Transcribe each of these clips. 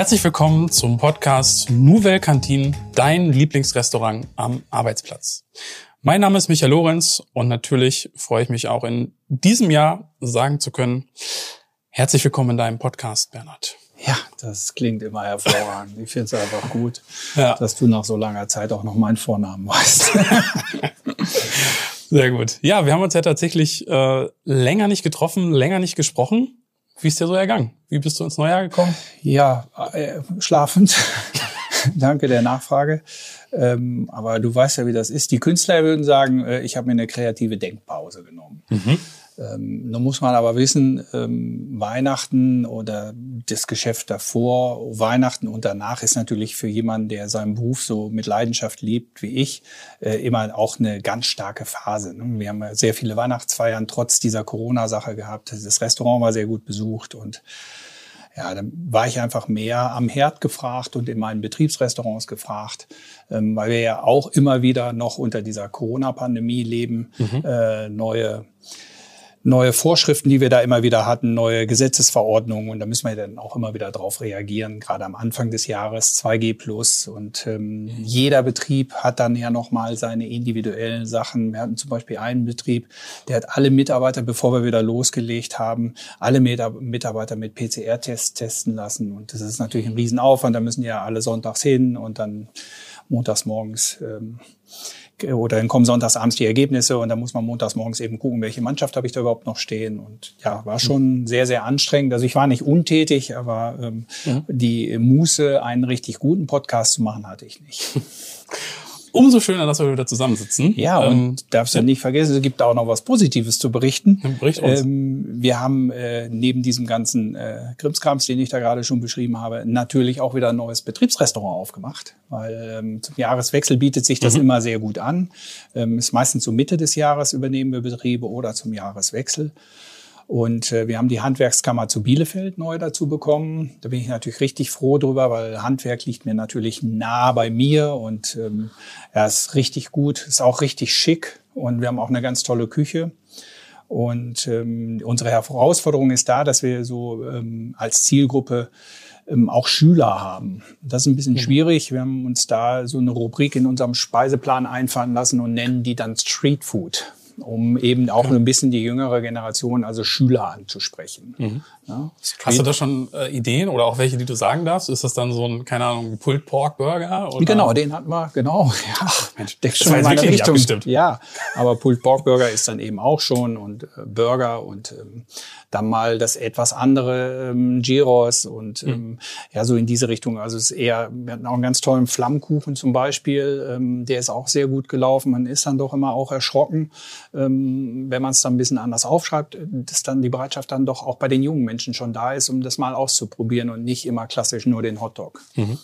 Herzlich willkommen zum Podcast Nouvelle Cantine, dein Lieblingsrestaurant am Arbeitsplatz. Mein Name ist Michael Lorenz und natürlich freue ich mich auch in diesem Jahr sagen zu können, herzlich willkommen in deinem Podcast, Bernhard. Ja, das klingt immer hervorragend. Ich finde es einfach gut, ja. dass du nach so langer Zeit auch noch meinen Vornamen weißt. Sehr gut. Ja, wir haben uns ja tatsächlich äh, länger nicht getroffen, länger nicht gesprochen. Wie ist dir so ergangen? Wie bist du ins Neujahr gekommen? Ja, äh, schlafend. Danke der Nachfrage. Ähm, aber du weißt ja, wie das ist. Die Künstler würden sagen, äh, ich habe mir eine kreative Denkpause genommen. Mhm. Ähm, nun muss man aber wissen, ähm, Weihnachten oder das Geschäft davor, Weihnachten und danach ist natürlich für jemanden, der seinen Beruf so mit Leidenschaft lebt wie ich, äh, immer auch eine ganz starke Phase. Ne? Wir haben sehr viele Weihnachtsfeiern trotz dieser Corona-Sache gehabt. Das Restaurant war sehr gut besucht und ja, dann war ich einfach mehr am Herd gefragt und in meinen Betriebsrestaurants gefragt, ähm, weil wir ja auch immer wieder noch unter dieser Corona-Pandemie leben, mhm. äh, neue neue Vorschriften, die wir da immer wieder hatten, neue Gesetzesverordnungen. Und da müssen wir dann auch immer wieder drauf reagieren, gerade am Anfang des Jahres 2G plus. Und ähm, jeder Betrieb hat dann ja nochmal seine individuellen Sachen. Wir hatten zum Beispiel einen Betrieb, der hat alle Mitarbeiter, bevor wir wieder losgelegt haben, alle Mitarbeiter mit PCR-Tests testen lassen. Und das ist natürlich ein Riesenaufwand, da müssen ja alle sonntags hin und dann montags morgens ähm, oder dann kommen sonntags abends die Ergebnisse und dann muss man montags morgens eben gucken, welche Mannschaft habe ich da überhaupt noch stehen. Und ja, war schon sehr, sehr anstrengend. Also ich war nicht untätig, aber ähm, ja. die Muße, einen richtig guten Podcast zu machen, hatte ich nicht. umso schöner, dass wir wieder zusammensitzen. Ja, und ähm, darfst du nicht vergessen, es gibt auch noch was Positives zu berichten. Bericht uns. Ähm, wir haben äh, neben diesem ganzen äh, Krimskrams, den ich da gerade schon beschrieben habe, natürlich auch wieder ein neues Betriebsrestaurant aufgemacht, weil ähm, zum Jahreswechsel bietet sich das mhm. immer sehr gut an. Ähm, ist meistens so Mitte des Jahres übernehmen wir Betriebe oder zum Jahreswechsel. Und äh, wir haben die Handwerkskammer zu Bielefeld neu dazu bekommen. Da bin ich natürlich richtig froh drüber, weil Handwerk liegt mir natürlich nah bei mir und ähm, ja, ist richtig gut, ist auch richtig schick und wir haben auch eine ganz tolle Küche. Und ähm, unsere Herausforderung ist da, dass wir so ähm, als Zielgruppe ähm, auch Schüler haben. Das ist ein bisschen mhm. schwierig. Wir haben uns da so eine Rubrik in unserem Speiseplan einfallen lassen und nennen die dann Street Food um eben auch ja. ein bisschen die jüngere Generation, also Schüler anzusprechen. Mhm. Ja, Hast du da schon äh, Ideen oder auch welche, die du sagen darfst? Ist das dann so ein, keine Ahnung, Pulled Pork Burger? Oder? Genau, den hatten wir, genau. Ja, Mensch, der schon in meine Richtung. Ja, aber Pulled Pork Burger ist dann eben auch schon und äh, Burger und ähm, dann mal das etwas andere ähm, Gyros und mhm. ähm, ja, so in diese Richtung. Also es ist eher, wir hatten auch einen ganz tollen Flammkuchen zum Beispiel, ähm, der ist auch sehr gut gelaufen. Man ist dann doch immer auch erschrocken, ähm, wenn man es dann ein bisschen anders aufschreibt, dass dann die Bereitschaft dann doch auch bei den jungen Menschen schon da ist, um das mal auszuprobieren und nicht immer klassisch nur den Hotdog. Mhm.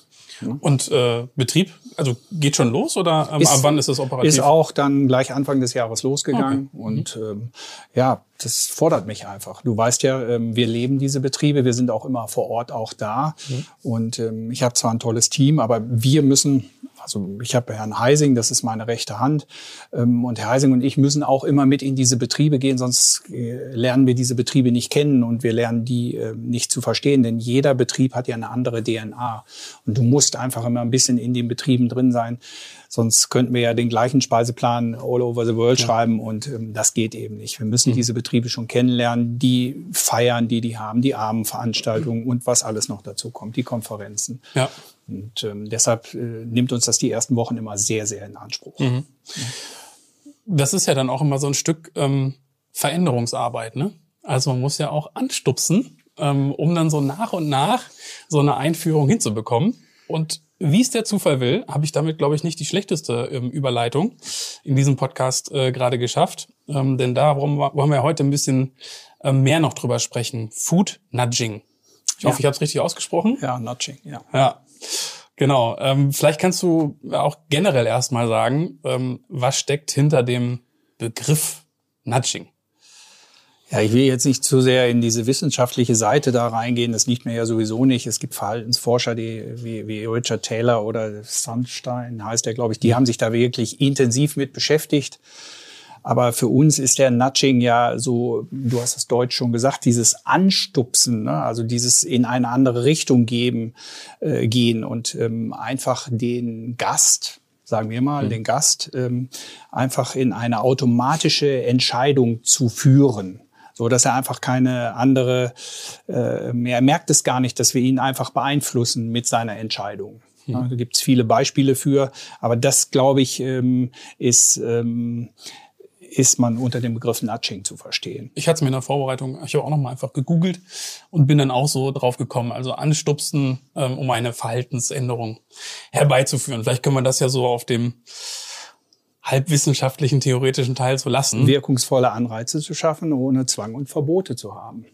Und äh, Betrieb, also geht schon los oder ähm, ist, ab wann ist es operativ? Ist auch dann gleich Anfang des Jahres losgegangen okay. und ähm, ja, das fordert mich einfach. Du weißt ja, ähm, wir leben diese Betriebe, wir sind auch immer vor Ort auch da mhm. und ähm, ich habe zwar ein tolles Team, aber wir müssen also ich habe Herrn Heising, das ist meine rechte Hand. Ähm, und Herr Heising und ich müssen auch immer mit in diese Betriebe gehen, sonst äh, lernen wir diese Betriebe nicht kennen und wir lernen die äh, nicht zu verstehen. Denn jeder Betrieb hat ja eine andere DNA. Und du musst einfach immer ein bisschen in den Betrieben drin sein. Sonst könnten wir ja den gleichen Speiseplan all over the world ja. schreiben und ähm, das geht eben nicht. Wir müssen mhm. diese Betriebe schon kennenlernen, die feiern, die die haben, die Abendveranstaltungen und was alles noch dazu kommt, die Konferenzen. Ja. Und ähm, deshalb äh, nimmt uns das die ersten Wochen immer sehr, sehr in Anspruch. Mhm. Das ist ja dann auch immer so ein Stück ähm, Veränderungsarbeit, ne? Also man muss ja auch anstupsen, ähm, um dann so nach und nach so eine Einführung hinzubekommen. Und wie es der Zufall will, habe ich damit, glaube ich, nicht die schlechteste ähm, Überleitung in diesem Podcast äh, gerade geschafft. Ähm, denn da wollen wir heute ein bisschen äh, mehr noch drüber sprechen. Food Nudging. Ich ja. hoffe, ich habe es richtig ausgesprochen. Ja, Nudging, ja. Ja. Genau. Ähm, vielleicht kannst du auch generell erstmal sagen, ähm, was steckt hinter dem Begriff Nudging? Ja, ich will jetzt nicht zu sehr in diese wissenschaftliche Seite da reingehen. Das liegt mir ja sowieso nicht. Es gibt Verhaltensforscher, die wie, wie Richard Taylor oder Sunstein heißt der, glaube ich, die haben sich da wirklich intensiv mit beschäftigt. Aber für uns ist der Nudging ja so, du hast das Deutsch schon gesagt, dieses Anstupsen, ne? also dieses in eine andere Richtung geben, äh, gehen und ähm, einfach den Gast, sagen wir mal, mhm. den Gast ähm, einfach in eine automatische Entscheidung zu führen so dass er einfach keine andere äh, mehr er merkt es gar nicht, dass wir ihn einfach beeinflussen mit seiner Entscheidung. Mhm. Ja, da gibt es viele Beispiele für, aber das glaube ich ähm, ist ähm, ist man unter dem Begriff Nudging zu verstehen. Ich hatte es mir in der Vorbereitung, ich habe auch nochmal einfach gegoogelt und bin dann auch so drauf gekommen, also anstupsen, ähm, um eine Verhaltensänderung herbeizuführen. Vielleicht können wir das ja so auf dem halbwissenschaftlichen, theoretischen Teil zu lassen. Wirkungsvolle Anreize zu schaffen, ohne Zwang und Verbote zu haben.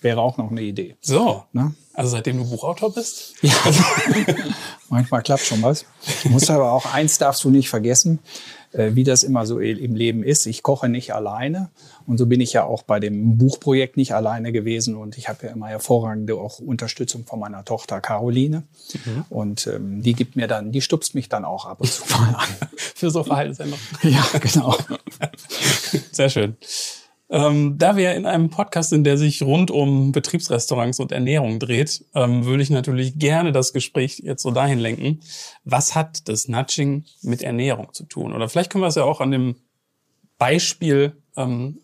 Wäre auch noch eine Idee. So. Ne? Also seitdem du Buchautor bist? Ja. Manchmal klappt schon was. Du musst aber auch eins darfst du nicht vergessen, äh, wie das immer so im Leben ist. Ich koche nicht alleine und so bin ich ja auch bei dem Buchprojekt nicht alleine gewesen und ich habe ja immer hervorragende auch Unterstützung von meiner Tochter Caroline mhm. und ähm, die gibt mir dann, die stupst mich dann auch ab und zu mal an. Für so Verhaltensänderungen. Ja, genau. Sehr schön. Ähm, da wir in einem Podcast sind, der sich rund um Betriebsrestaurants und Ernährung dreht, ähm, würde ich natürlich gerne das Gespräch jetzt so dahin lenken. Was hat das Nudging mit Ernährung zu tun? Oder vielleicht können wir es ja auch an dem Beispiel ähm,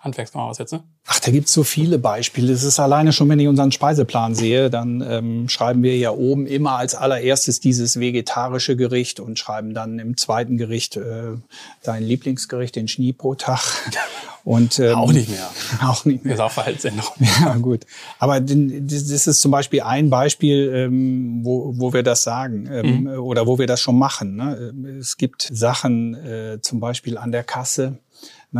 Handwerkskammer aussetzen. Ach, da gibt's so viele Beispiele. Es ist alleine schon, wenn ich unseren Speiseplan sehe, dann ähm, schreiben wir ja oben immer als allererstes dieses vegetarische Gericht und schreiben dann im zweiten Gericht äh, dein Lieblingsgericht, den Schneebrotag. Und, ähm, auch nicht mehr. Auch nicht mehr. Das ist auch Verhaltsänderung. Ja, gut. Aber das ist zum Beispiel ein Beispiel, ähm, wo, wo wir das sagen ähm, mhm. oder wo wir das schon machen. Ne? Es gibt Sachen, äh, zum Beispiel an der Kasse,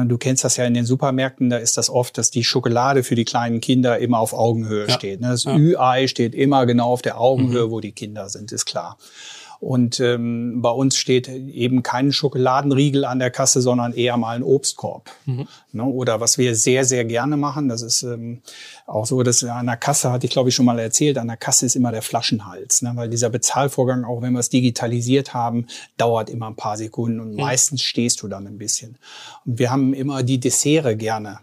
Du kennst das ja in den Supermärkten, da ist das oft, dass die Schokolade für die kleinen Kinder immer auf Augenhöhe ja. steht. Ne? Das ja. Ü-Ei steht immer genau auf der Augenhöhe, mhm. wo die Kinder sind, ist klar. Und ähm, bei uns steht eben kein Schokoladenriegel an der Kasse, sondern eher mal ein Obstkorb. Mhm. Ne? Oder was wir sehr, sehr gerne machen, das ist ähm, auch so, dass an der Kasse, hatte ich glaube ich schon mal erzählt, an der Kasse ist immer der Flaschenhals. Ne? Weil dieser Bezahlvorgang, auch wenn wir es digitalisiert haben, dauert immer ein paar Sekunden und mhm. meistens stehst du dann ein bisschen. Und wir haben immer die Dessert gerne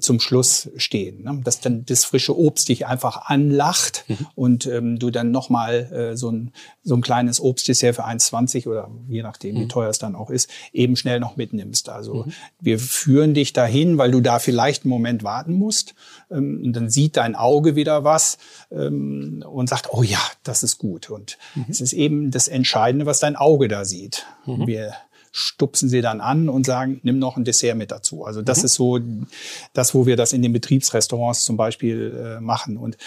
zum Schluss stehen. Ne? Dass dann das frische Obst dich einfach anlacht mhm. und ähm, du dann nochmal äh, so, ein, so ein kleines Obstdessert für 1,20 oder je nachdem, mhm. wie teuer es dann auch ist, eben schnell noch mitnimmst. Also mhm. wir führen dich dahin, weil du da vielleicht einen Moment warten musst. Ähm, und dann sieht dein Auge wieder was ähm, und sagt, oh ja, das ist gut. Und mhm. es ist eben das Entscheidende, was dein Auge da sieht. Mhm. Wir stupsen sie dann an und sagen, nimm noch ein Dessert mit dazu. Also das mhm. ist so das, wo wir das in den Betriebsrestaurants zum Beispiel äh, machen. Und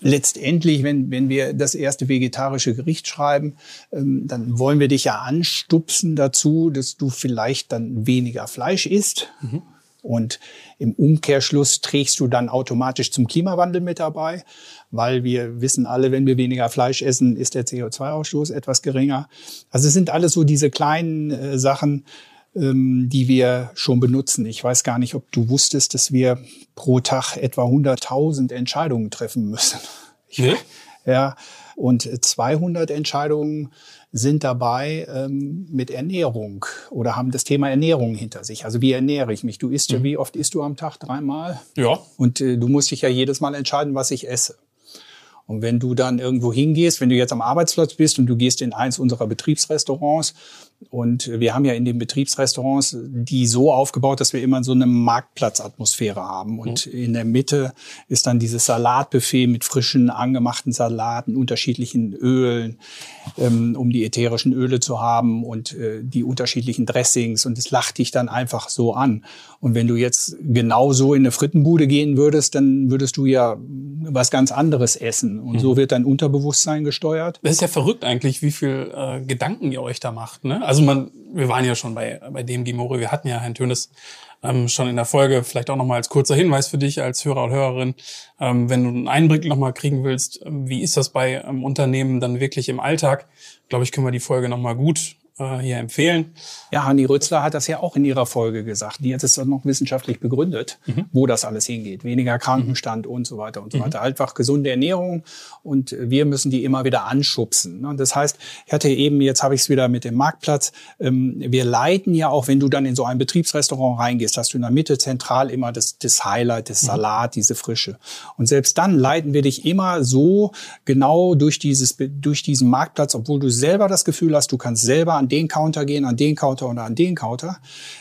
letztendlich, wenn, wenn wir das erste vegetarische Gericht schreiben, ähm, dann wollen wir dich ja anstupsen dazu, dass du vielleicht dann weniger Fleisch isst. Mhm. Und im Umkehrschluss trägst du dann automatisch zum Klimawandel mit dabei weil wir wissen alle, wenn wir weniger Fleisch essen, ist der CO2-Ausstoß etwas geringer. Also es sind alles so diese kleinen äh, Sachen, ähm, die wir schon benutzen. Ich weiß gar nicht, ob du wusstest, dass wir pro Tag etwa 100.000 Entscheidungen treffen müssen. Nee? Ja, und 200 Entscheidungen sind dabei ähm, mit Ernährung oder haben das Thema Ernährung hinter sich. Also wie ernähre ich mich? Du isst ja, mhm. wie oft isst du am Tag? Dreimal? Ja. Und äh, du musst dich ja jedes Mal entscheiden, was ich esse. Und wenn du dann irgendwo hingehst, wenn du jetzt am Arbeitsplatz bist und du gehst in eins unserer Betriebsrestaurants und wir haben ja in den Betriebsrestaurants die so aufgebaut, dass wir immer so eine Marktplatzatmosphäre haben. Und mhm. in der Mitte ist dann dieses Salatbuffet mit frischen, angemachten Salaten, unterschiedlichen Ölen, ähm, um die ätherischen Öle zu haben und äh, die unterschiedlichen Dressings. Und es lacht dich dann einfach so an. Und wenn du jetzt genauso in eine Frittenbude gehen würdest, dann würdest du ja was ganz anderes essen. Und mhm. so wird dein Unterbewusstsein gesteuert. Das ist ja verrückt eigentlich, wie viel äh, Gedanken ihr euch da macht. Ne? Also man, wir waren ja schon bei, bei dem Gimore, wir hatten ja Herrn Tönes ähm, schon in der Folge, vielleicht auch nochmal als kurzer Hinweis für dich als Hörer und Hörerin, ähm, wenn du einen Einblick nochmal kriegen willst, ähm, wie ist das bei ähm, Unternehmen dann wirklich im Alltag, glaube ich, können wir die Folge nochmal gut äh, hier empfehlen. Ja, Hanni Rützler hat das ja auch in ihrer Folge gesagt. Die hat es dann noch wissenschaftlich begründet, mhm. wo das alles hingeht. Weniger Krankenstand und so weiter und so mhm. weiter. Einfach gesunde Ernährung und wir müssen die immer wieder anschubsen. Und das heißt, ich hatte eben, jetzt habe ich es wieder mit dem Marktplatz, ähm, wir leiten ja auch, wenn du dann in so ein Betriebsrestaurant reingehst, hast du in der Mitte zentral immer das, das Highlight, das mhm. Salat, diese Frische. Und selbst dann leiten wir dich immer so genau durch dieses, durch diesen Marktplatz, obwohl du selber das Gefühl hast, du kannst selber an den Counter gehen, an den Counter oder an den Counter,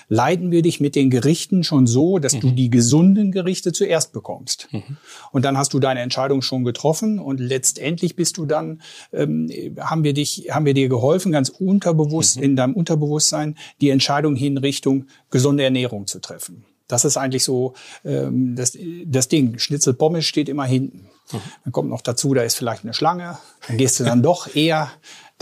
leiten wir dich mit den Gerichten schon so, dass mhm. du die gesunden Gerichte zuerst bekommst. Mhm. Und dann hast du deine Entscheidung schon getroffen und letztendlich bist du dann, ähm, haben wir dich, haben wir dir geholfen, ganz unterbewusst mhm. in deinem Unterbewusstsein die Entscheidung hin Richtung gesunde Ernährung zu treffen. Das ist eigentlich so ähm, das, das Ding. Schnitzel Pommes steht immer hinten. Mhm. Dann kommt noch dazu, da ist vielleicht eine Schlange. Dann gehst du dann doch eher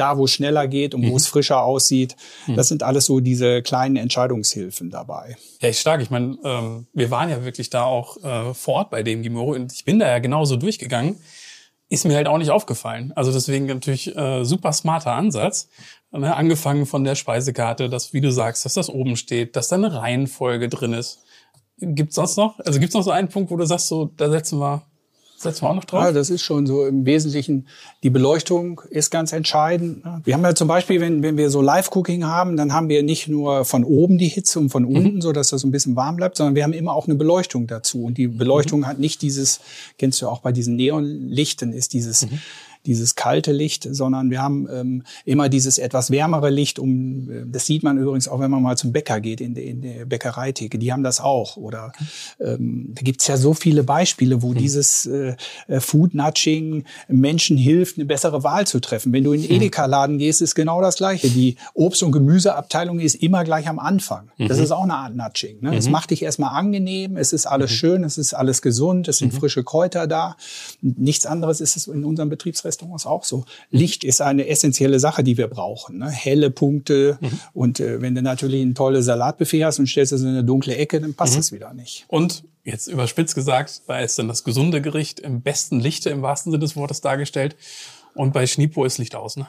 da, wo es schneller geht und mhm. wo es frischer aussieht. Mhm. Das sind alles so diese kleinen Entscheidungshilfen dabei. Ja, ich stark. Ich meine, ähm, wir waren ja wirklich da auch äh, vor Ort bei dem Gimoro und ich bin da ja genauso durchgegangen. Ist mir halt auch nicht aufgefallen. Also deswegen natürlich äh, super smarter Ansatz. Ne? Angefangen von der Speisekarte, dass, wie du sagst, dass das oben steht, dass da eine Reihenfolge drin ist. Gibt's sonst noch? Also gibt's noch so einen Punkt, wo du sagst, so, da setzen wir Setzen wir auch noch drauf? Ja, das ist schon so im Wesentlichen. Die Beleuchtung ist ganz entscheidend. Ne? Wir haben ja zum Beispiel, wenn, wenn wir so Live-Cooking haben, dann haben wir nicht nur von oben die Hitze und von unten, mhm. so dass das so ein bisschen warm bleibt, sondern wir haben immer auch eine Beleuchtung dazu. Und die Beleuchtung mhm. hat nicht dieses, kennst du auch bei diesen Neonlichten, ist dieses, mhm dieses kalte Licht, sondern wir haben ähm, immer dieses etwas wärmere Licht. Um, äh, das sieht man übrigens auch, wenn man mal zum Bäcker geht, in, der, in der Bäckereitheke. Die haben das auch. Oder ähm, da gibt's ja so viele Beispiele, wo mhm. dieses äh, äh, Food-Nudging Menschen hilft, eine bessere Wahl zu treffen. Wenn du in den hm. Edeka-Laden gehst, ist genau das Gleiche. Die Obst- und Gemüseabteilung ist immer gleich am Anfang. Mhm. Das ist auch eine Art Nudging. Ne? Es mhm. macht dich erstmal angenehm, es ist alles mhm. schön, es ist alles gesund, es sind mhm. frische Kräuter da. Nichts anderes ist es in unserem Betriebsrestaurant Restaurants auch so. Licht ist eine essentielle Sache, die wir brauchen. Ne? Helle Punkte. Mhm. Und äh, wenn du natürlich ein tolles Salatbuffet hast und stellst es in eine dunkle Ecke, dann passt es mhm. wieder nicht. Und jetzt überspitzt gesagt, da ist dann das gesunde Gericht im besten Lichte im wahrsten Sinne des Wortes dargestellt. Und bei Schnipo ist Licht aus, ne?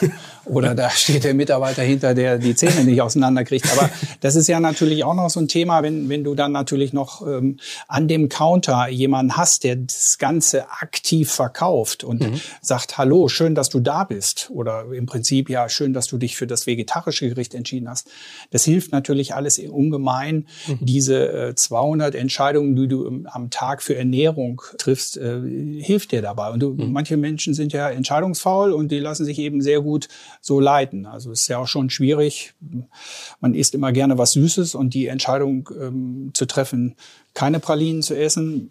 Oder da steht der Mitarbeiter hinter, der die Zähne nicht auseinanderkriegt. Aber das ist ja natürlich auch noch so ein Thema, wenn, wenn du dann natürlich noch ähm, an dem Counter jemanden hast, der das Ganze aktiv verkauft und mhm. sagt, hallo, schön, dass du da bist. Oder im Prinzip, ja, schön, dass du dich für das vegetarische Gericht entschieden hast. Das hilft natürlich alles ungemein. Mhm. Diese äh, 200 Entscheidungen, die du am Tag für Ernährung triffst, äh, hilft dir dabei. Und du, mhm. manche Menschen sind ja entscheidungsfaul und die lassen sich eben sehr gut so leiten. Also ist ja auch schon schwierig. Man isst immer gerne was Süßes und die Entscheidung ähm, zu treffen, keine Pralinen zu essen,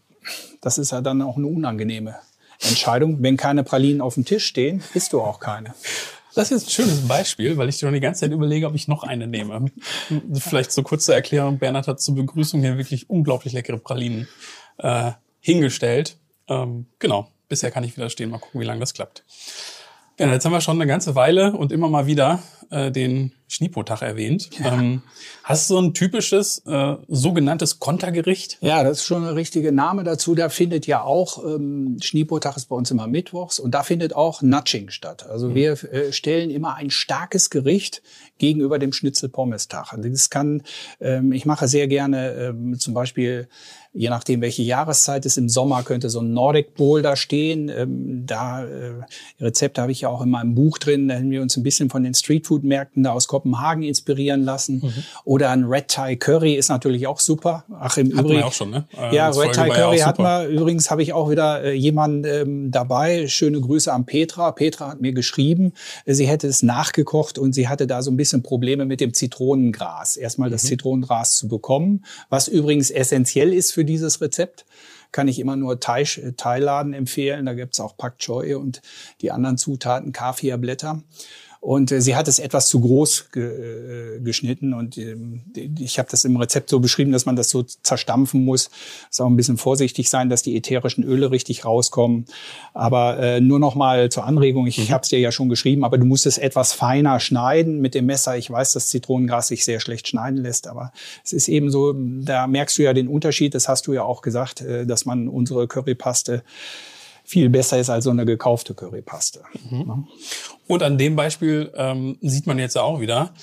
das ist ja dann auch eine unangenehme Entscheidung. Wenn keine Pralinen auf dem Tisch stehen, isst du auch keine. Das ist jetzt ein schönes Beispiel, weil ich schon die ganze Zeit überlege, ob ich noch eine nehme. Vielleicht so kurz zur Erklärung. Bernhard hat zur Begrüßung hier wirklich unglaublich leckere Pralinen äh, hingestellt. Ähm, genau, bisher kann ich widerstehen. Mal gucken, wie lange das klappt. Ja, jetzt haben wir schon eine ganze Weile und immer mal wieder äh, den Schnipo-Tag erwähnt. Ja. Ähm, hast du so ein typisches äh, sogenanntes Kontergericht? Ja, das ist schon ein richtiger Name dazu. Da findet ja auch, ähm, Schnipo-Tag ist bei uns immer mittwochs und da findet auch Nudging statt. Also mhm. wir äh, stellen immer ein starkes Gericht gegenüber dem Schnitzel-Pommes-Tag. Also das kann, ähm, ich mache sehr gerne ähm, zum Beispiel je nachdem, welche Jahreszeit es im Sommer könnte so ein Nordic Bowl da stehen. Ähm, da äh, Rezepte habe ich ja auch in meinem Buch drin. Da haben wir uns ein bisschen von den Streetfood-Märkten da aus Kopenhagen inspirieren lassen. Mhm. Oder ein Red Thai Curry ist natürlich auch super. Ach, im Übrigen. auch schon, ne? Äh, ja, Red Thai Curry ja hatten wir. Übrigens habe ich auch wieder äh, jemanden ähm, dabei. Schöne Grüße an Petra. Petra hat mir geschrieben, sie hätte es nachgekocht und sie hatte da so ein bisschen Probleme mit dem Zitronengras. Erstmal das mhm. Zitronengras zu bekommen, was übrigens essentiell ist für für dieses Rezept kann ich immer nur Thai, Thailaden empfehlen. Da gibt's auch Pak Choi und die anderen Zutaten, Kaffeeblätter. Und äh, sie hat es etwas zu groß ge, äh, geschnitten und ähm, ich habe das im Rezept so beschrieben, dass man das so zerstampfen muss. Muss auch ein bisschen vorsichtig sein, dass die ätherischen Öle richtig rauskommen. Aber äh, nur noch mal zur Anregung, ich mhm. habe es dir ja schon geschrieben, aber du musst es etwas feiner schneiden mit dem Messer. Ich weiß, dass Zitronengras sich sehr schlecht schneiden lässt, aber es ist eben so, da merkst du ja den Unterschied, das hast du ja auch gesagt, äh, dass man unsere Currypaste viel besser ist als so eine gekaufte Currypaste. Mhm. Und an dem Beispiel ähm, sieht man jetzt auch wieder,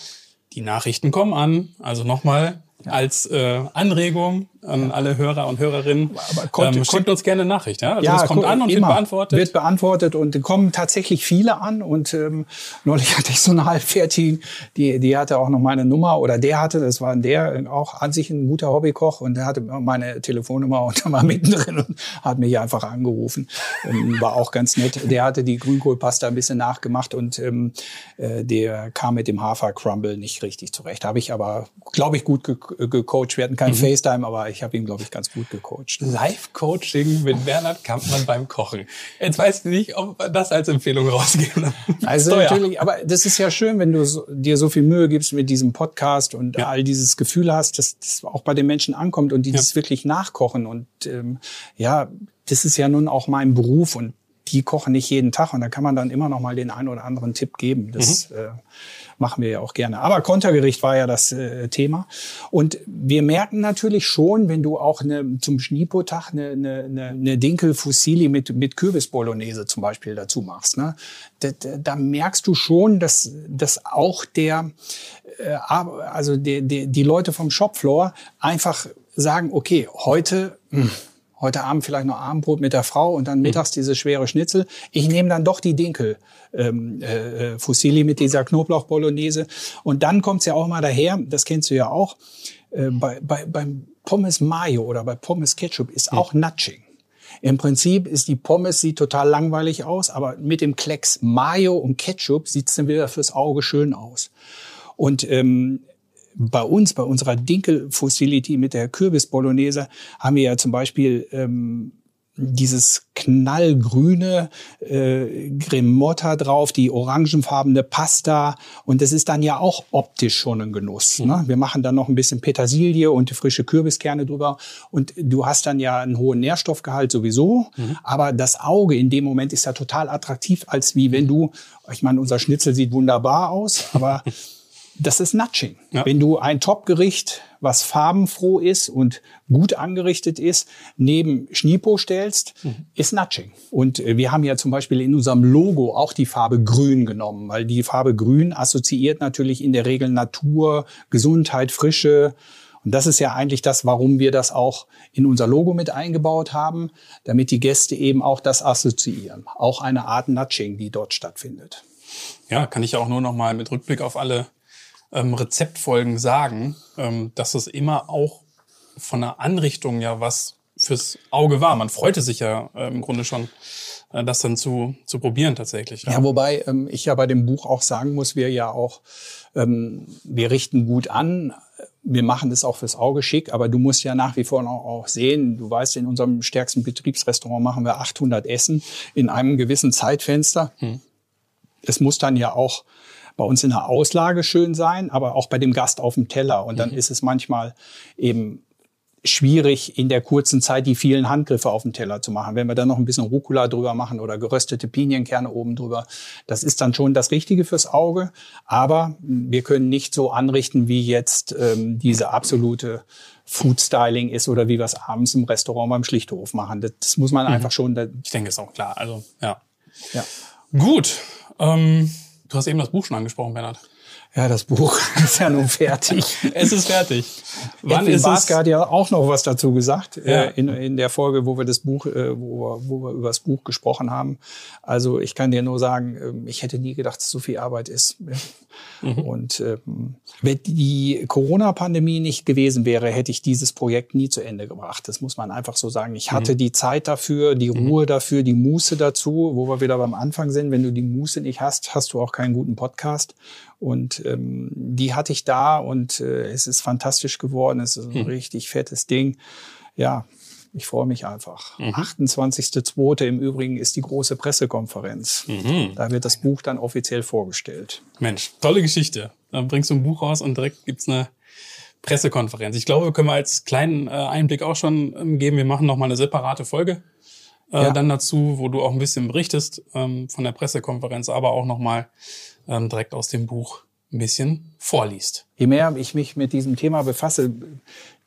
die Nachrichten kommen an. Also nochmal, als äh, Anregung an alle Hörer und Hörerinnen. Aber konnte, ähm, schickt uns gerne eine Nachricht. Ja, also ja, es kommt an und wird beantwortet. Wird beantwortet und kommen tatsächlich viele an. Und ähm, neulich hatte ich so eine halbfertigen, die, die hatte auch noch meine Nummer oder der hatte, das war der auch an sich ein guter Hobbykoch und der hatte meine Telefonnummer und war mittendrin und hat mich einfach angerufen. Ähm, war auch ganz nett. Der hatte die Grünkohlpasta ein bisschen nachgemacht und ähm, äh, der kam mit dem Hafer-Crumble nicht richtig zurecht. Habe ich aber, glaube ich, gut ge gecoacht. Wir hatten kein mhm. FaceTime, aber ich habe ihn, glaube ich, ganz gut gecoacht. Live-Coaching mit Bernhard Kampmann beim Kochen. Jetzt weiß ich nicht, ob wir das als Empfehlung rausgeben. Also natürlich, aber das ist ja schön, wenn du so, dir so viel Mühe gibst mit diesem Podcast und ja. all dieses Gefühl hast, dass das auch bei den Menschen ankommt und die ja. das wirklich nachkochen. Und ähm, ja, das ist ja nun auch mein Beruf und die kochen nicht jeden Tag und da kann man dann immer noch mal den einen oder anderen Tipp geben. Das mhm. äh, machen wir ja auch gerne. Aber Kontergericht war ja das äh, Thema. Und wir merken natürlich schon, wenn du auch eine, zum Schniepotag eine, eine, eine, eine Dinkel-Fusilli mit, mit Kürbis-Bolognese zum Beispiel dazu machst, ne? da, da, da merkst du schon, dass, dass auch der, äh, also die, die, die Leute vom Shopfloor einfach sagen, okay, heute... Mh, hm, heute Abend vielleicht noch Abendbrot mit der Frau und dann mhm. mittags diese schwere Schnitzel. Ich nehme dann doch die Dinkel ähm, äh, Fusilli mit dieser Knoblauch-Bolognese. Und dann kommt's ja auch mal daher, das kennst du ja auch, äh, bei, bei, beim Pommes Mayo oder bei Pommes Ketchup ist auch Nudging. Im Prinzip ist die Pommes sieht total langweilig aus, aber mit dem Klecks Mayo und Ketchup sieht's dann wieder fürs Auge schön aus. Und ähm, bei uns, bei unserer Dinkel-Facility mit der Kürbis-Bolognese, haben wir ja zum Beispiel ähm, dieses knallgrüne äh, Gremotta drauf, die orangenfarbene Pasta und das ist dann ja auch optisch schon ein Genuss. Mhm. Ne? Wir machen dann noch ein bisschen Petersilie und frische Kürbiskerne drüber und du hast dann ja einen hohen Nährstoffgehalt sowieso, mhm. aber das Auge in dem Moment ist ja total attraktiv, als wie wenn du, ich meine, unser Schnitzel sieht wunderbar aus, aber das ist Nudging. Ja. Wenn du ein Topgericht, was farbenfroh ist und gut angerichtet ist, neben Schnipo stellst, mhm. ist Nudging. Und äh, wir haben ja zum Beispiel in unserem Logo auch die Farbe Grün genommen, weil die Farbe Grün assoziiert natürlich in der Regel Natur, Gesundheit, Frische. Und das ist ja eigentlich das, warum wir das auch in unser Logo mit eingebaut haben, damit die Gäste eben auch das assoziieren. Auch eine Art Nudging, die dort stattfindet. Ja, kann ich auch nur noch mal mit Rückblick auf alle ähm, Rezeptfolgen sagen, ähm, dass es immer auch von der Anrichtung ja was fürs Auge war. Man freute sich ja äh, im Grunde schon, äh, das dann zu, zu probieren tatsächlich. Ja, ja wobei ähm, ich ja bei dem Buch auch sagen muss, wir ja auch, ähm, wir richten gut an, wir machen das auch fürs Auge schick, aber du musst ja nach wie vor noch auch sehen, du weißt, in unserem stärksten Betriebsrestaurant machen wir 800 Essen in einem gewissen Zeitfenster. Hm. Es muss dann ja auch bei uns in der Auslage schön sein, aber auch bei dem Gast auf dem Teller. Und dann mhm. ist es manchmal eben schwierig, in der kurzen Zeit die vielen Handgriffe auf dem Teller zu machen. Wenn wir dann noch ein bisschen Rucola drüber machen oder geröstete Pinienkerne oben drüber, das ist dann schon das Richtige fürs Auge. Aber wir können nicht so anrichten, wie jetzt ähm, diese absolute Food Styling ist oder wie wir es abends im Restaurant beim Schlichthof machen. Das, das muss man mhm. einfach schon. Ich denke, ist auch klar. Also ja. ja. Gut. Ähm Du hast eben das Buch schon angesprochen, Bernhard. Ja, das Buch ist ja nun fertig. es ist fertig. Wann Edwin ist Baske es? hat ja auch noch was dazu gesagt ja. äh, in, in der Folge, wo wir das Buch, äh, wo, wir, wo wir über das Buch gesprochen haben. Also ich kann dir nur sagen, äh, ich hätte nie gedacht, dass so viel Arbeit ist. Mhm. Und ähm, wenn die Corona-Pandemie nicht gewesen wäre, hätte ich dieses Projekt nie zu Ende gebracht. Das muss man einfach so sagen. Ich hatte mhm. die Zeit dafür, die mhm. Ruhe dafür, die Muße dazu, wo wir wieder beim Anfang sind. Wenn du die Muße nicht hast, hast du auch keinen guten Podcast. Und ähm, die hatte ich da und äh, es ist fantastisch geworden. Es ist ein mhm. richtig fettes Ding. Ja, ich freue mich einfach. Mhm. 28.02. im Übrigen ist die große Pressekonferenz. Mhm. Da wird das Buch dann offiziell vorgestellt. Mensch, tolle Geschichte. Dann bringst du ein Buch raus und direkt gibt's eine Pressekonferenz. Ich glaube, wir können wir als kleinen äh, Einblick auch schon ähm, geben. Wir machen noch mal eine separate Folge äh, ja. dann dazu, wo du auch ein bisschen berichtest ähm, von der Pressekonferenz, aber auch noch mal ähm, direkt aus dem Buch ein bisschen vorliest. Je mehr ich mich mit diesem Thema befasse,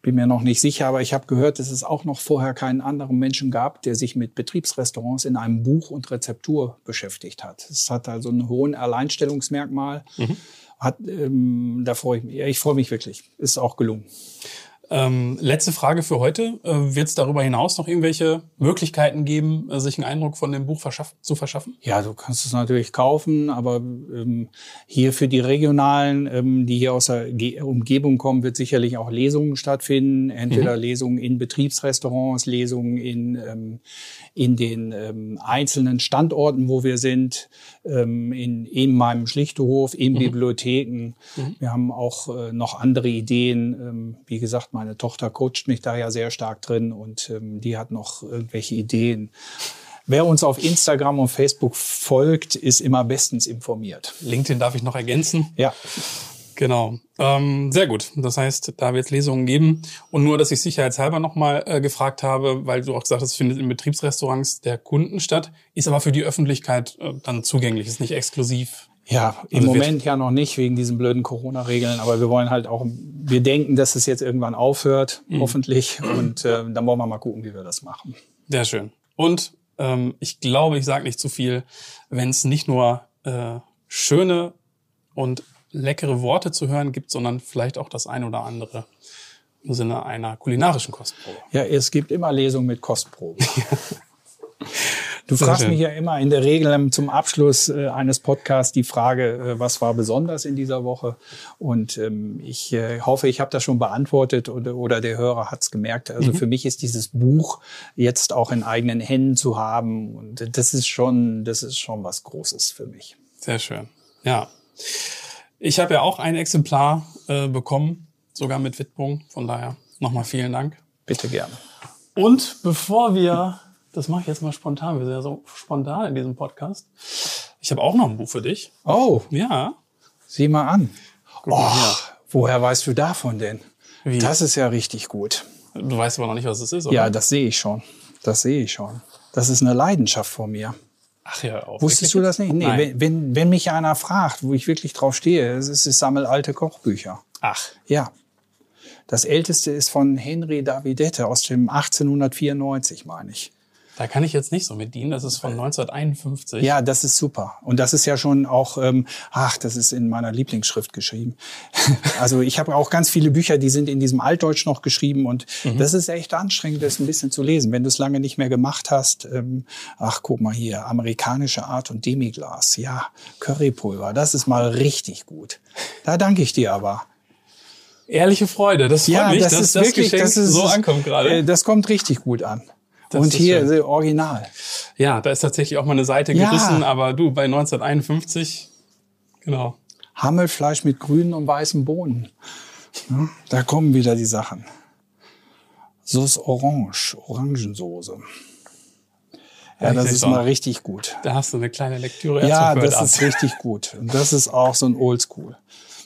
bin mir noch nicht sicher, aber ich habe gehört, dass es auch noch vorher keinen anderen Menschen gab, der sich mit Betriebsrestaurants in einem Buch und Rezeptur beschäftigt hat. Es hat also einen hohen Alleinstellungsmerkmal. Mhm. Hat, ähm, da freue ich mich. Ich freue mich wirklich. Ist auch gelungen. Ähm, letzte Frage für heute. Äh, Wird es darüber hinaus noch irgendwelche Möglichkeiten geben, äh, sich einen Eindruck von dem Buch verschaff zu verschaffen? Ja, du kannst es natürlich kaufen, aber ähm, hier für die Regionalen, ähm, die hier aus der Ge Umgebung kommen, wird sicherlich auch Lesungen stattfinden. Entweder mhm. Lesungen in Betriebsrestaurants, Lesungen in, ähm, in den ähm, einzelnen Standorten, wo wir sind, ähm, in, in meinem Schlichtehof, in mhm. Bibliotheken. Mhm. Wir haben auch äh, noch andere Ideen. Wie gesagt, meine Tochter coacht mich da ja sehr stark drin und ähm, die hat noch irgendwelche Ideen. Wer uns auf Instagram und Facebook folgt, ist immer bestens informiert. LinkedIn darf ich noch ergänzen. Ja. Genau. Ähm, sehr gut. Das heißt, da wird es Lesungen geben. Und nur, dass ich sicherheitshalber nochmal äh, gefragt habe, weil du auch gesagt hast, es findet in Betriebsrestaurants der Kunden statt, ist aber für die Öffentlichkeit äh, dann zugänglich, ist nicht exklusiv. Ja, im also Moment ja noch nicht wegen diesen blöden Corona-Regeln, aber wir wollen halt auch, wir denken, dass es jetzt irgendwann aufhört, mhm. hoffentlich. Und äh, dann wollen wir mal gucken, wie wir das machen. Sehr schön. Und ähm, ich glaube, ich sage nicht zu viel, wenn es nicht nur äh, schöne und leckere Worte zu hören gibt, sondern vielleicht auch das ein oder andere im Sinne einer kulinarischen Kostprobe. Ja, es gibt immer Lesungen mit Kostproben. Du Sehr fragst schön. mich ja immer in der Regel zum Abschluss äh, eines Podcasts die Frage, äh, was war besonders in dieser Woche? Und ähm, ich äh, hoffe, ich habe das schon beantwortet oder, oder der Hörer hat es gemerkt. Also mhm. für mich ist dieses Buch jetzt auch in eigenen Händen zu haben und das ist schon, das ist schon was Großes für mich. Sehr schön. Ja. Ich habe ja auch ein Exemplar äh, bekommen, sogar mit Widmung. Von daher nochmal vielen Dank. Bitte gerne. Und bevor wir, das mache ich jetzt mal spontan, wir sind ja so spontan in diesem Podcast. Ich habe auch noch ein Buch für dich. Oh. Ja. Sieh mal an. Guck oh, woher weißt du davon denn? Wie? Das ist ja richtig gut. Du weißt aber noch nicht, was es ist, oder? Ja, das sehe ich schon. Das sehe ich schon. Das ist eine Leidenschaft von mir. Ach ja, auch. Wusstest du das nicht? Nee, wenn, wenn, wenn mich einer fragt, wo ich wirklich drauf stehe, es ist, ich sammel alte Kochbücher. Ach. Ja. Das älteste ist von Henry Davidette aus dem 1894, meine ich. Da kann ich jetzt nicht so mit dienen. Das ist von 1951. Ja, das ist super. Und das ist ja schon auch, ähm, ach, das ist in meiner Lieblingsschrift geschrieben. also ich habe auch ganz viele Bücher, die sind in diesem Altdeutsch noch geschrieben und mhm. das ist echt anstrengend, das ein bisschen zu lesen. Wenn du es lange nicht mehr gemacht hast, ähm, ach, guck mal hier, amerikanische Art und Demiglas, ja, Currypulver, das ist mal richtig gut. Da danke ich dir aber. Ehrliche Freude, das freut ja, mich, das dass ist das wirklich, Geschenk das ist, so ankommt gerade. Äh, das kommt richtig gut an. Das und hier schön. original. Ja, da ist tatsächlich auch mal eine Seite ja. gerissen, aber du, bei 1951, genau. Hammelfleisch mit grünen und weißen Bohnen. Ja, da kommen wieder die Sachen. Sauce Orange, Orangensoße. Ja, ja das ist mal richtig gut. Da hast du eine kleine Lektüre. Ja, das ist richtig gut. Und das ist auch so ein Oldschool.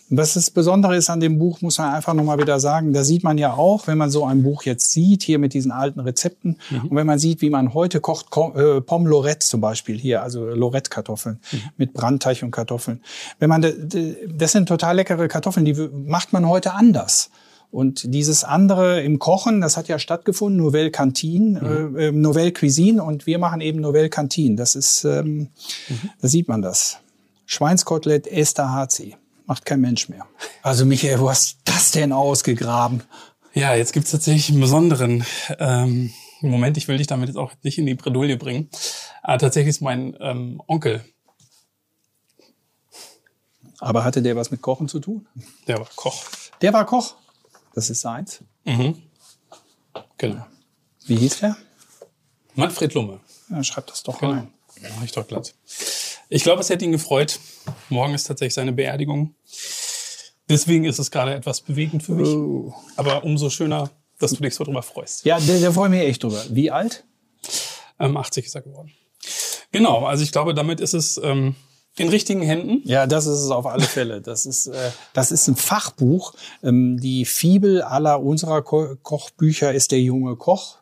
Was das Besondere ist an dem Buch, muss man einfach nochmal wieder sagen, da sieht man ja auch, wenn man so ein Buch jetzt sieht, hier mit diesen alten Rezepten, mhm. und wenn man sieht, wie man heute kocht, äh, Pomme Lorette zum Beispiel hier, also Lorette-Kartoffeln mhm. mit Brandteig und Kartoffeln. Wenn man, das sind total leckere Kartoffeln, die macht man heute anders. Und dieses andere im Kochen, das hat ja stattgefunden, Nouvelle Cantine, mhm. äh, Nouvelle Cuisine und wir machen eben Nouvelle Cantine. Das ist, ähm, mhm. da sieht man das. Schweinskotelett Esther HC macht kein Mensch mehr. Also Michael, wo hast das denn ausgegraben? Ja, jetzt gibt's tatsächlich einen besonderen ähm, Moment. Ich will dich damit jetzt auch nicht in die Bredouille bringen. Aber tatsächlich ist mein ähm, Onkel. Aber hatte der was mit Kochen zu tun? Der war Koch. Der war Koch. Das ist seins. Mhm. Genau. Wie hieß der? Manfred Lumme. Ja, schreib das doch genau. rein. Mach ich doch glatt. Ich glaube, es hätte ihn gefreut. Morgen ist tatsächlich seine Beerdigung. Deswegen ist es gerade etwas bewegend für mich. Oh. Aber umso schöner, dass du dich so drüber freust. Ja, der, der freue mich echt drüber. Wie alt? Ähm, 80 ist er geworden. Genau, also ich glaube, damit ist es ähm, in richtigen Händen. Ja, das ist es auf alle Fälle. Das ist, äh, das ist ein Fachbuch. Ähm, die Fibel aller unserer Ko Kochbücher ist der junge Koch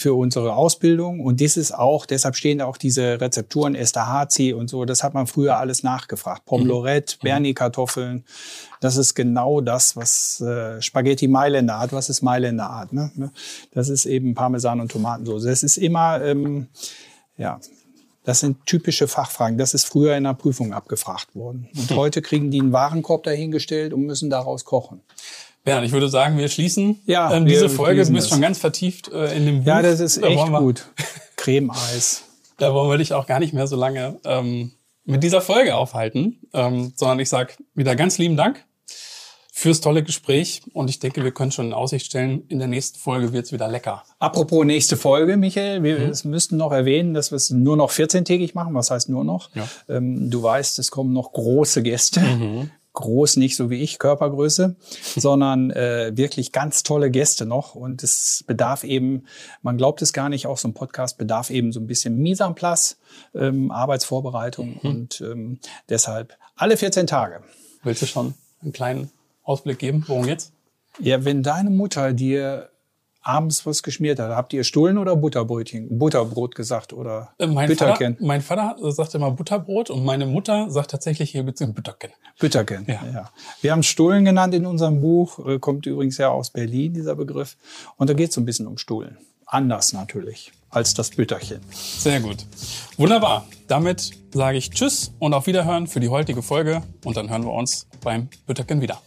für unsere Ausbildung. Und das ist auch, deshalb stehen da auch diese Rezepturen Esterhazy und so. Das hat man früher alles nachgefragt. Pomlorette, mhm. Bernie-Kartoffeln. Das ist genau das, was äh, Spaghetti Mailänder hat. Was ist Mailänder Art? Ne? Das ist eben Parmesan und Tomatensauce. Das ist immer, ähm, ja, das sind typische Fachfragen. Das ist früher in der Prüfung abgefragt worden. Und hm. heute kriegen die einen Warenkorb dahingestellt und müssen daraus kochen. Bernd, ich würde sagen, wir schließen ja, ähm, diese Folge. Du bist schon ganz vertieft äh, in dem Buch. Ja, das ist da echt gut. Creme-Eis. Da wollen wir dich auch gar nicht mehr so lange ähm, mit dieser Folge aufhalten, ähm, sondern ich sag wieder ganz lieben Dank fürs tolle Gespräch und ich denke, wir können schon in Aussicht stellen, in der nächsten Folge wird's wieder lecker. Apropos nächste Folge, Michael, wir mhm. müssten noch erwähnen, dass wir es nur noch 14-tägig machen. Was heißt nur noch? Ja. Ähm, du weißt, es kommen noch große Gäste. Mhm groß, nicht so wie ich, Körpergröße, sondern äh, wirklich ganz tolle Gäste noch. Und es bedarf eben, man glaubt es gar nicht, auch so ein Podcast bedarf eben so ein bisschen Mise en place, ähm, Arbeitsvorbereitung mhm. und ähm, deshalb alle 14 Tage. Willst du schon einen kleinen Ausblick geben? Worum geht's? Ja, wenn deine Mutter dir abends was geschmiert hat. Habt ihr Stullen oder Butterbrötchen? Butterbrot gesagt oder äh, mein Bütterken? Vater, mein Vater sagt immer Butterbrot und meine Mutter sagt tatsächlich hier Bütterken. Bütterken, ja. ja. Wir haben Stullen genannt in unserem Buch, äh, kommt übrigens ja aus Berlin, dieser Begriff. Und da geht es so ein bisschen um Stullen. Anders natürlich als das Bütterchen. Sehr gut. Wunderbar. Damit sage ich Tschüss und auf Wiederhören für die heutige Folge und dann hören wir uns beim Bütterken wieder.